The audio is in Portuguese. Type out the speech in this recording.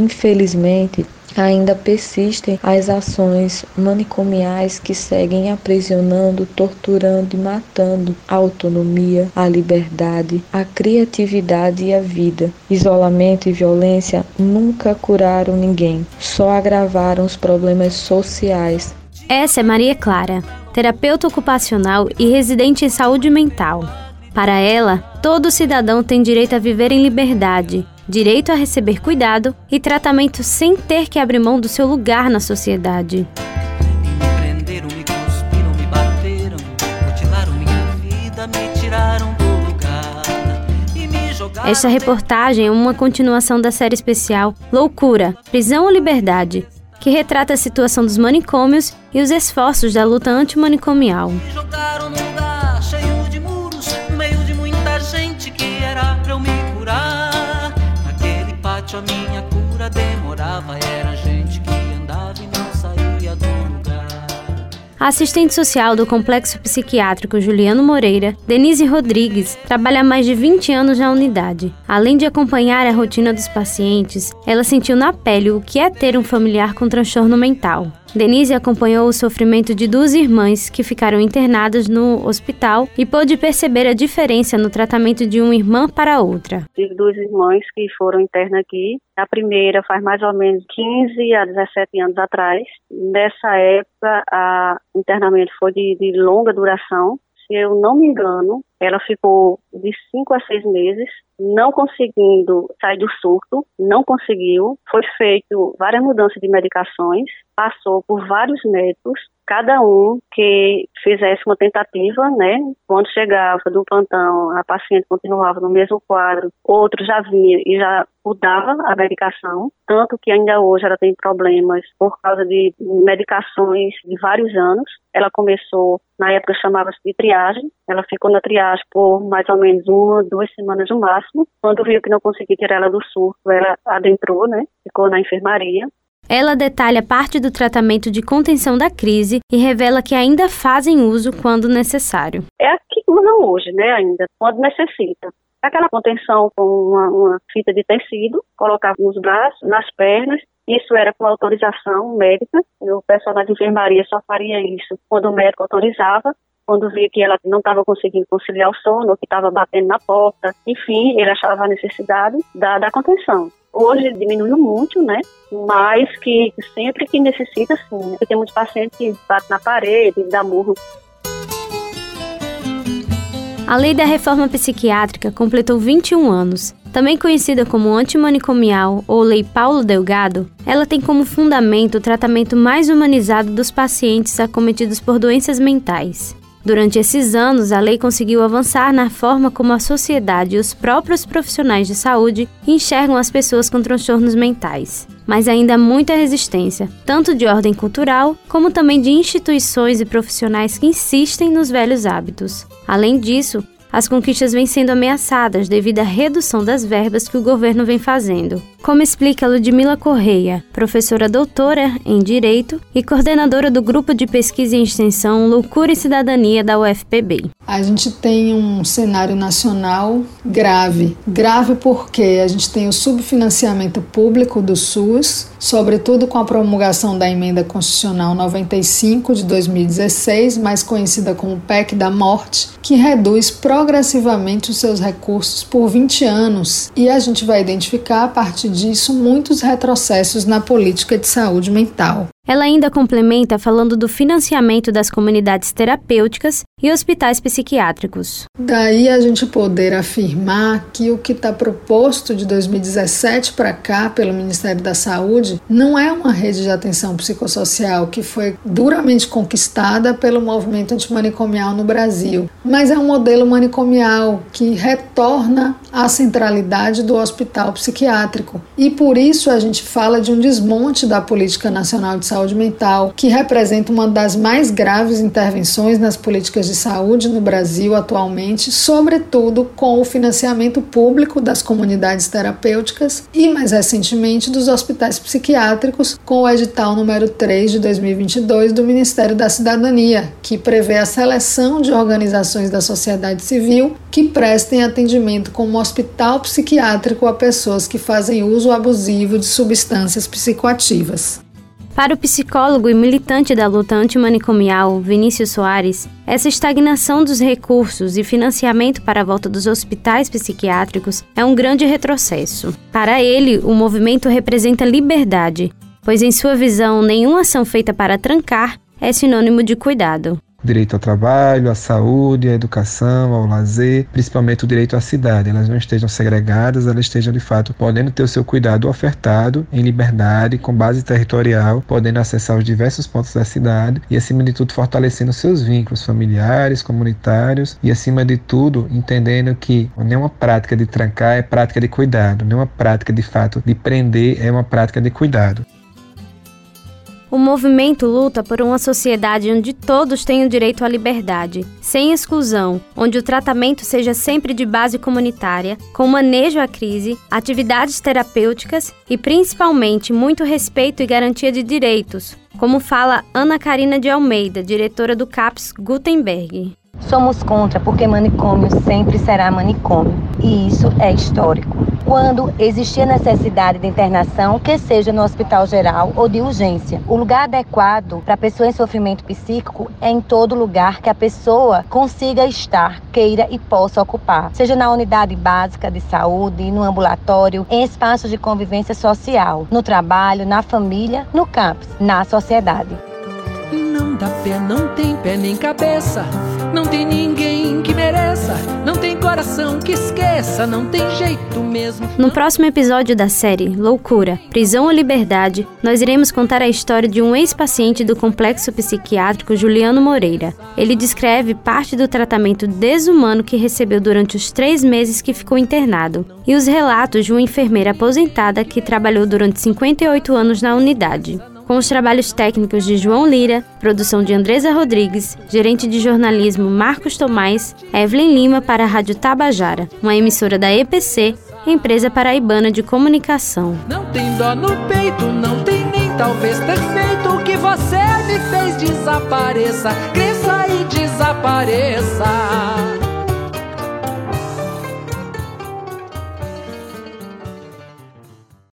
infelizmente, ainda persistem as ações manicomiais que seguem aprisionando, torturando e matando a autonomia, a liberdade, a criatividade e a vida. Isolamento e violência nunca curaram ninguém, só agravaram os problemas sociais. Essa é Maria Clara, terapeuta ocupacional e residente em saúde mental. Para ela, todo cidadão tem direito a viver em liberdade, direito a receber cuidado e tratamento sem ter que abrir mão do seu lugar na sociedade. Esta reportagem é uma continuação da série especial Loucura, Prisão ou Liberdade, que retrata a situação dos manicômios e os esforços da luta antimanicomial. A minha cura demorava, era gente que andava e não saía do lugar. A assistente social do Complexo Psiquiátrico Juliano Moreira, Denise Rodrigues, trabalha há mais de 20 anos na unidade. Além de acompanhar a rotina dos pacientes, ela sentiu na pele o que é ter um familiar com transtorno mental. Denise acompanhou o sofrimento de duas irmãs que ficaram internadas no hospital e pôde perceber a diferença no tratamento de uma irmã para outra. Tive duas irmãs que foram internas aqui. A primeira faz mais ou menos 15 a 17 anos atrás. Nessa época, o internamento foi de, de longa duração. Se eu não me engano, ela ficou de cinco a seis meses não conseguindo sair do surto, não conseguiu. Foi feito várias mudanças de medicações, passou por vários médicos, cada um que fizesse uma tentativa, né? Quando chegava do plantão, a paciente continuava no mesmo quadro, outro já vinha e já mudava a medicação, tanto que ainda hoje ela tem problemas por causa de medicações de vários anos. Ela começou, na época chamava-se de triagem, ela ficou na triagem por mais ou menos uma, duas semanas no máximo. Quando viu que não conseguia tirar ela do surto, ela adentrou, né? Ficou na enfermaria. Ela detalha parte do tratamento de contenção da crise e revela que ainda fazem uso quando necessário. É a que usam hoje, né, ainda, quando necessita. Aquela contenção com uma, uma fita de tecido, colocava nos braços, nas pernas, isso era com autorização médica, o pessoal da enfermaria só faria isso quando o médico autorizava, quando via que ela não estava conseguindo conciliar o sono, que estava batendo na porta, enfim, ele achava a necessidade da, da contenção. Hoje diminuiu muito, né? Mas que sempre que necessita, sim. Tem muitos pacientes que batem na parede, dá murro. A Lei da Reforma Psiquiátrica completou 21 anos. Também conhecida como antimanicomial ou Lei Paulo Delgado, ela tem como fundamento o tratamento mais humanizado dos pacientes acometidos por doenças mentais. Durante esses anos, a lei conseguiu avançar na forma como a sociedade e os próprios profissionais de saúde enxergam as pessoas com transtornos mentais. Mas ainda há muita resistência, tanto de ordem cultural, como também de instituições e profissionais que insistem nos velhos hábitos. Além disso, as conquistas vêm sendo ameaçadas devido à redução das verbas que o governo vem fazendo. Como explica Ludmila Correia, professora doutora em Direito e coordenadora do Grupo de Pesquisa e Extensão Loucura e Cidadania da UFPB. A gente tem um cenário nacional grave. Grave porque a gente tem o subfinanciamento público do SUS, sobretudo com a promulgação da Emenda Constitucional 95 de 2016, mais conhecida como PEC da Morte, que reduz progressivamente os seus recursos por 20 anos. E a gente vai identificar a partir disso muitos retrocessos na política de saúde mental. Ela ainda complementa falando do financiamento das comunidades terapêuticas e hospitais psiquiátricos. Daí a gente poder afirmar que o que está proposto de 2017 para cá pelo Ministério da Saúde não é uma rede de atenção psicossocial que foi duramente conquistada pelo movimento antimanicomial no Brasil, mas é um modelo manicomial que retorna à centralidade do hospital psiquiátrico. E por isso a gente fala de um desmonte da política nacional de saúde saúde mental, que representa uma das mais graves intervenções nas políticas de saúde no Brasil atualmente, sobretudo com o financiamento público das comunidades terapêuticas e, mais recentemente, dos hospitais psiquiátricos, com o edital número 3 de 2022 do Ministério da Cidadania, que prevê a seleção de organizações da sociedade civil que prestem atendimento como hospital psiquiátrico a pessoas que fazem uso abusivo de substâncias psicoativas. Para o psicólogo e militante da luta antimanicomial, Vinícius Soares, essa estagnação dos recursos e financiamento para a volta dos hospitais psiquiátricos é um grande retrocesso. Para ele, o movimento representa liberdade, pois, em sua visão, nenhuma ação feita para trancar é sinônimo de cuidado direito ao trabalho, à saúde, à educação, ao lazer, principalmente o direito à cidade. Elas não estejam segregadas, elas estejam de fato podendo ter o seu cuidado ofertado em liberdade, com base territorial, podendo acessar os diversos pontos da cidade e, acima de tudo, fortalecendo seus vínculos familiares, comunitários e, acima de tudo, entendendo que nenhuma prática de trancar é prática de cuidado, nenhuma prática de fato de prender é uma prática de cuidado. O movimento luta por uma sociedade onde todos tenham direito à liberdade, sem exclusão, onde o tratamento seja sempre de base comunitária, com manejo à crise, atividades terapêuticas e principalmente muito respeito e garantia de direitos, como fala Ana Karina de Almeida, diretora do CAPS Gutenberg. Somos contra porque manicômio sempre será manicômio, e isso é histórico quando existir necessidade de internação, que seja no hospital geral ou de urgência. O lugar adequado para a pessoa em sofrimento psíquico é em todo lugar que a pessoa consiga estar, queira e possa ocupar, seja na unidade básica de saúde, no ambulatório, em espaços de convivência social, no trabalho, na família, no campus, na sociedade. Não dá pé, não tem pé nem cabeça, não tem ninguém que mereça, não tem coração que esqueça, não tem jeito mesmo. No próximo episódio da série Loucura, Prisão ou Liberdade, nós iremos contar a história de um ex-paciente do complexo psiquiátrico Juliano Moreira. Ele descreve parte do tratamento desumano que recebeu durante os três meses que ficou internado e os relatos de uma enfermeira aposentada que trabalhou durante 58 anos na unidade com os trabalhos técnicos de João Lira, produção de Andresa Rodrigues, gerente de jornalismo Marcos Tomás, Evelyn Lima para a Rádio Tabajara, uma emissora da EPC, empresa paraibana de comunicação. Não tem dó no peito, não tem nem talvez ter feito o que você me fez desapareça, cresça e desapareça.